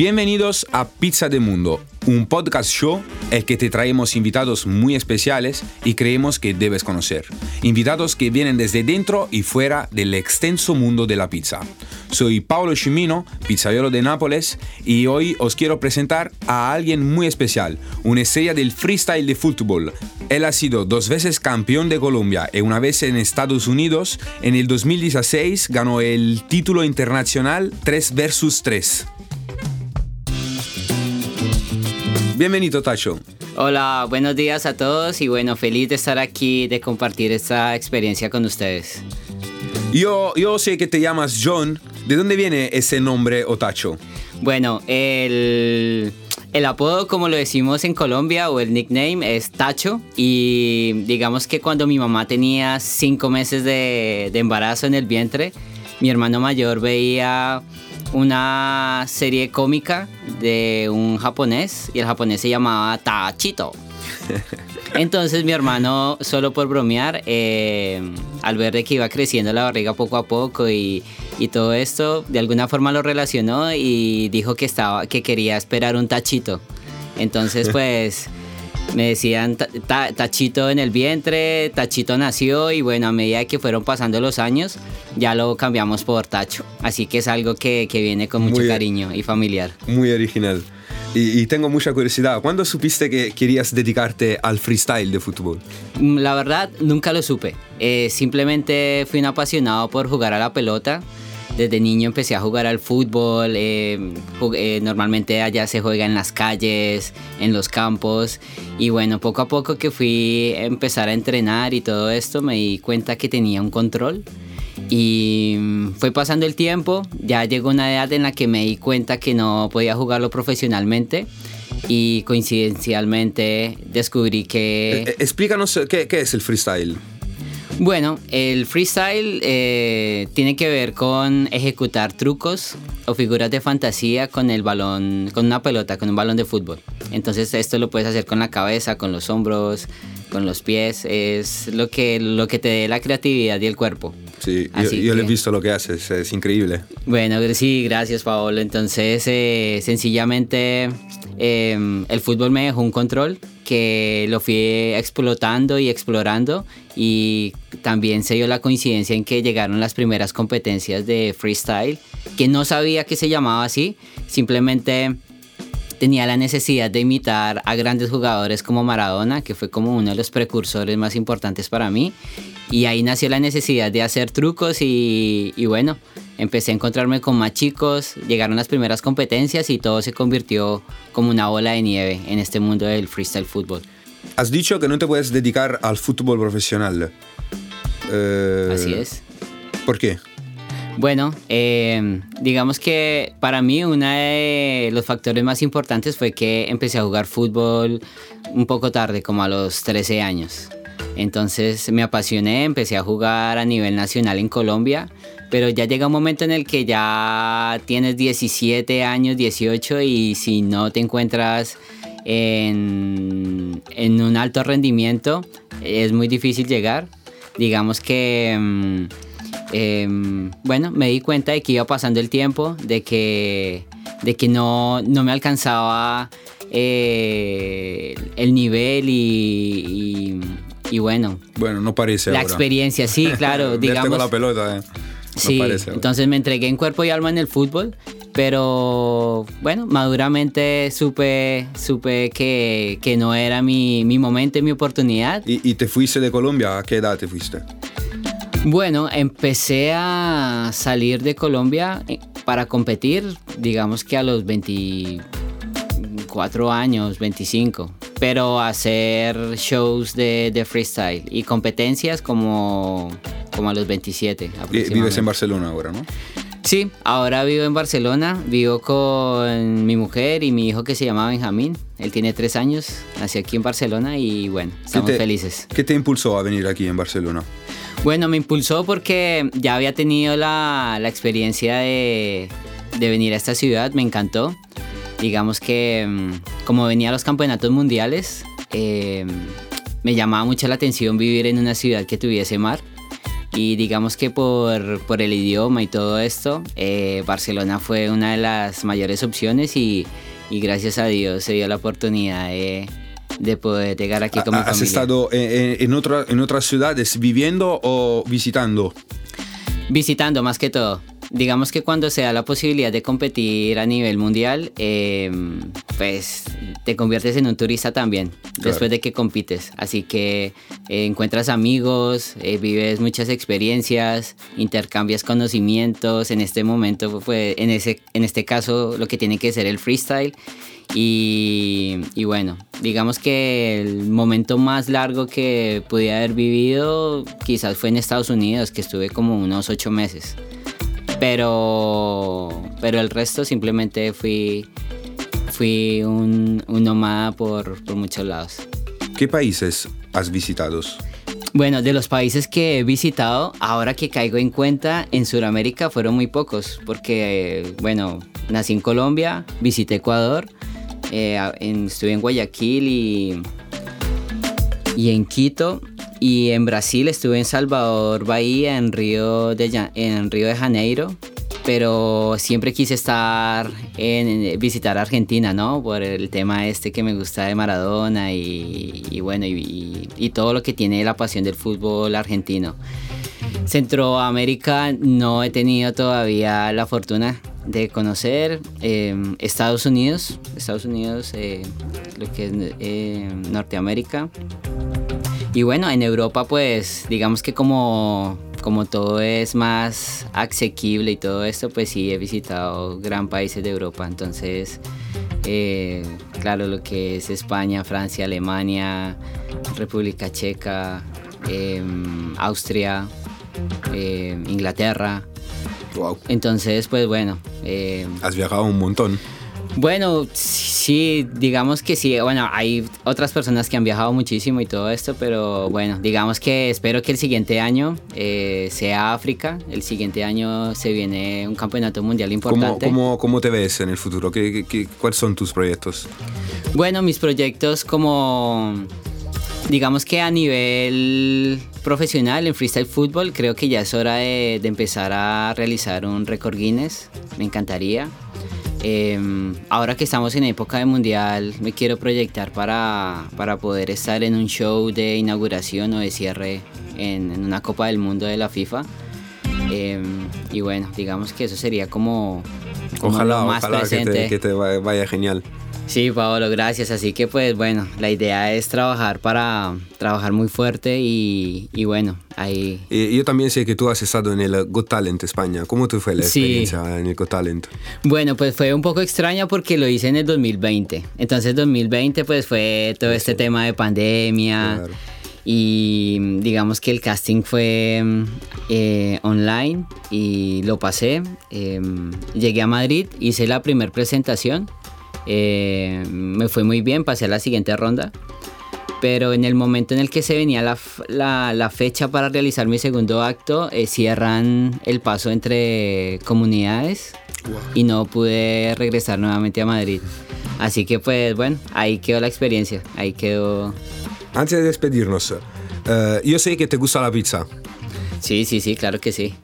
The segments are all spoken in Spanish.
Bienvenidos a Pizza de Mundo, un podcast show el que te traemos invitados muy especiales y creemos que debes conocer. Invitados que vienen desde dentro y fuera del extenso mundo de la pizza. Soy Paolo Cimino, pizzaiolo de Nápoles, y hoy os quiero presentar a alguien muy especial, una estrella del freestyle de fútbol. Él ha sido dos veces campeón de Colombia y una vez en Estados Unidos. En el 2016 ganó el título internacional 3 versus 3. Bienvenido, Tacho. Hola, buenos días a todos y bueno, feliz de estar aquí, de compartir esta experiencia con ustedes. Yo, yo sé que te llamas John. ¿De dónde viene ese nombre Otacho? Bueno, el, el apodo, como lo decimos en Colombia, o el nickname es Tacho. Y digamos que cuando mi mamá tenía cinco meses de, de embarazo en el vientre, mi hermano mayor veía una serie cómica de un japonés y el japonés se llamaba Tachito. Entonces mi hermano, solo por bromear, eh, al ver de que iba creciendo la barriga poco a poco y, y, todo esto, de alguna forma lo relacionó y dijo que, estaba, que quería esperar un tachito. Entonces pues me decían Tachito en el vientre, Tachito nació y bueno, a medida que fueron pasando los años, ya lo cambiamos por Tacho. Así que es algo que, que viene con mucho cariño y familiar. Muy original. Y, y, tengo mucha curiosidad, ¿cuándo supiste que querías dedicarte al freestyle de fútbol? Mm, la verdad, nunca lo supe. Eh, simplemente fui un apasionado por jugar a la pelota desde niño empecé a jugar al fútbol, eh, eh, normalmente allá se juega en las calles, en los campos y bueno, poco a poco que fui a empezar a entrenar y todo esto me di cuenta que tenía un control y fue pasando el tiempo, ya llegó una edad en la que me di cuenta que no podía jugarlo profesionalmente y coincidencialmente descubrí que... Eh, explícanos qué, qué es el freestyle. Bueno, el freestyle eh, tiene que ver con ejecutar trucos o figuras de fantasía con el balón, con una pelota, con un balón de fútbol. Entonces esto lo puedes hacer con la cabeza, con los hombros, con los pies. Es lo que, lo que te dé la creatividad y el cuerpo. Sí, Así yo, yo he visto lo que haces, es increíble. Bueno, sí, gracias Paolo. Entonces, eh, sencillamente eh, el fútbol me dejó un control que lo fui explotando y explorando y también se dio la coincidencia en que llegaron las primeras competencias de freestyle, que no sabía que se llamaba así, simplemente tenía la necesidad de imitar a grandes jugadores como Maradona, que fue como uno de los precursores más importantes para mí, y ahí nació la necesidad de hacer trucos y, y bueno, empecé a encontrarme con más chicos, llegaron las primeras competencias y todo se convirtió como una bola de nieve en este mundo del freestyle fútbol. Has dicho que no te puedes dedicar al fútbol profesional. Eh, Así es. ¿Por qué? Bueno, eh, digamos que para mí uno de los factores más importantes fue que empecé a jugar fútbol un poco tarde, como a los 13 años. Entonces me apasioné, empecé a jugar a nivel nacional en Colombia, pero ya llega un momento en el que ya tienes 17 años, 18 y si no te encuentras en, en un alto rendimiento es muy difícil llegar. Digamos que, eh, bueno, me di cuenta de que iba pasando el tiempo, de que, de que no, no me alcanzaba eh, el nivel y, y, y, bueno. Bueno, no parece. La ahora. experiencia, sí, claro. digamos, la pelota, eh. Sí, parece, entonces me entregué en cuerpo y alma en el fútbol, pero bueno, maduramente supe, supe que, que no era mi, mi momento, mi oportunidad. ¿Y, ¿Y te fuiste de Colombia? ¿A qué edad te fuiste? Bueno, empecé a salir de Colombia eh, para competir, digamos que a los 24 años, 25, pero hacer shows de, de freestyle y competencias como, como a los 27. Vives en Barcelona ahora, ¿no? Sí, ahora vivo en Barcelona, vivo con mi mujer y mi hijo que se llama Benjamín. Él tiene tres años, nació aquí en Barcelona y bueno, estamos ¿Qué te, felices. ¿Qué te impulsó a venir aquí en Barcelona? Bueno, me impulsó porque ya había tenido la, la experiencia de, de, venir a esta ciudad, me encantó. Digamos que mm, como venía a los campeonatos mundiales, eh, me llamaba mucho la atención vivir en una ciudad que tuviese mar. Y digamos que por, por el idioma y todo esto, eh, Barcelona fue una de las mayores opciones y, y gracias a Dios se dio la oportunidad de, de poder llegar aquí con mi ¿Has familia. estado en, en, otra- en otras ciudades viviendo o visitando? Visitando más que todo. Digamos que cuando se da la posibilidad de competir a nivel mundial, eh, pues te conviertes en un turista también, después de que compites. Así que eh, encuentras amigos, eh, vives muchas experiencias, intercambias conocimientos. En este momento, pues, en, ese, en este caso, lo que tiene que ser el freestyle. Y, y bueno, digamos que el momento más largo que pude haber vivido quizás fue en Estados Unidos, que estuve como unos ocho meses. Pero, pero el resto simplemente fui, fui un, un nómada por, por muchos lados. ¿Qué países has visitado? Bueno, de los países que he visitado, ahora que caigo en cuenta, en Sudamérica fueron muy pocos, porque, bueno, nací en Colombia, visité Ecuador, eh, en- estuve en Guayaquil y, y en Quito, y en Brasil estuve en Salvador Bahía, en Río de, en Río de Janeiro, pero siempre quise estar en, visitar Argentina, ¿no? Por el tema este que me gusta de Maradona y, y bueno, y- y todo lo que tiene la pasión del fútbol argentino. Centroamérica no he tenido todavía la fortuna de conocer. Eh, Estados Unidos, Estados Unidos, eh, lo que es eh, Norteamérica. Y bueno, en Europa pues digamos que como, como todo es más asequible y todo esto, pues sí he visitado gran países de Europa. Entonces, eh, claro, lo que es España, Francia, Alemania, República Checa, em, Austria, em, Inglaterra. Wow. Entonces, pues bueno, em, Has viajado un montón. Bueno, sí, digamos que sí. Bueno, hay otras personas que han viajado muchísimo y todo esto, pero bueno, digamos que espero que el siguiente año eh, sea África. El siguiente año se viene un campeonato mundial ¿Cómo, importante. cómo, cómo te ves en el futuro? ¿Qué, qué- qué- cuáles son tus proyectos? Bueno, mis proyectos como, digamos que a nivel profesional en freestyle fútbol, creo que ya es hora de, de empezar a realizar un récord Guinness. Me encantaría. Eh, ahora que estamos en época de mundial, me quiero proyectar para, para poder estar en un show de inauguración o de cierre en, en una Copa del Mundo de la FIFA. Eh, y bueno, digamos que eso sería como, como Ojalá, lo más ojalá que presente. te, que te va- vaya genial. Sí, Paolo, gracias. Así que pues bueno, la idea es trabajar para trabajar muy fuerte y, y bueno, ahí... Y yo también sé que tú has estado en el Got Talent España. ¿Cómo te fue la Sí. experiencia en el Got Talent? Bueno, pues fue un poco extraña porque lo hice en el 2020. Entonces 2020 pues fue todo este tema de pandemia. Claro. Y digamos que el casting fue eh, online y lo pasé. Eh, llegué a Madrid, hice la primera presentación. Eh, me fue muy bien, pasé a la siguiente ronda. Pero en el momento en el que se venía la, la- la fecha para realizar mi segundo acto, eh, cierran el paso entre comunidades y no pude regresar nuevamente a Madrid. Así que pues bueno, ahí quedó la experiencia, ahí quedó... Antes de despedirnos, eh, yo sé que te gusta la pizza. Sí, sí, sí, claro que sí.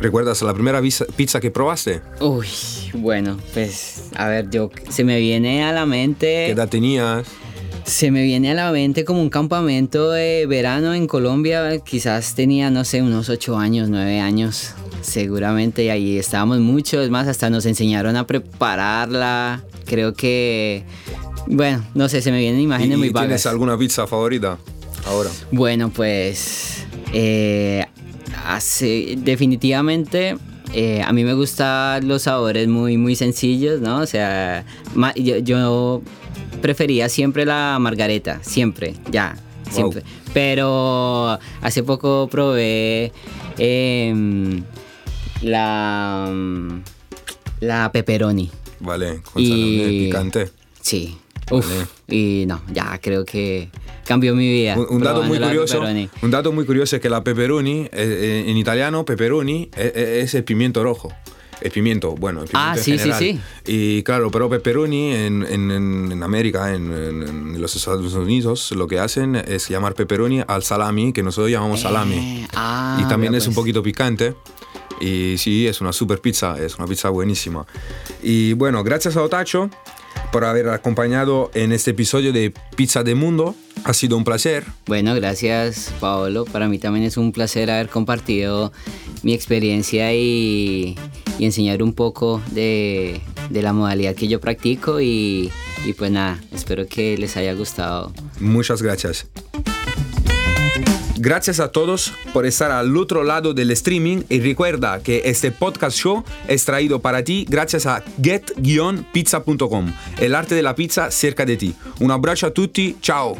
¿Recuerdas la primera pizza que probaste? Uy, bueno, pues a ver, yo se me viene a la mente... ¿Qué edad tenías? Se me viene a la mente como un campamento de verano en Colombia. Quizás tenía, no sé, unos 8 años, 9 años, seguramente. Y ahí estábamos muchos. Es más, hasta nos enseñaron a prepararla. Creo que, bueno, no sé, se me vienen imágenes ¿Y- muy y ¿Tienes vagas. alguna pizza favorita ahora? Bueno, pues eh, hace, definitivamente eh, a mí me gustan los sabores muy, muy sencillos, ¿no? O sea, yo, yo prefería siempre la margareta, siempre, ya, Wow. siempre. Pero hace poco probé em, la, la pepperoni. Vale, con Y- picante. Sí. Uf, y no, ya creo que cambió mi vida. Un, un dato muy curioso, un dato muy curioso es que la pepperoni, eh, eh, en italiano pepperoni, eh, eh, es el pimiento rojo. El pimiento, bueno, el pimiento Ah, en sí, sí, general. sí. Y claro, pero pepperoni en, en, en- América, en, en- los Estados Unidos, lo que hacen es llamar pepperoni al salami, que nosotros llamamos salami. Eh, ah, y también es un pues. poquito picante. Y sí, es una super pizza, es una pizza buenísima. Y bueno, gracias a Otacho por haber acompañado en este episodio de Pizza de Mundo. Ha sido un placer. Bueno, gracias Paolo. Para mí también es un placer haber compartido mi experiencia y, y enseñar un poco de, de la modalidad que yo practico y, y pues nada, espero que les haya gustado. Muchas gracias. Gracias a todos por estar al otro lado del streaming y recuerda que este podcast show es traído para ti gracias a get-pizza.com, el arte de la pizza cerca de ti. Un abrazo a tutti, ciao.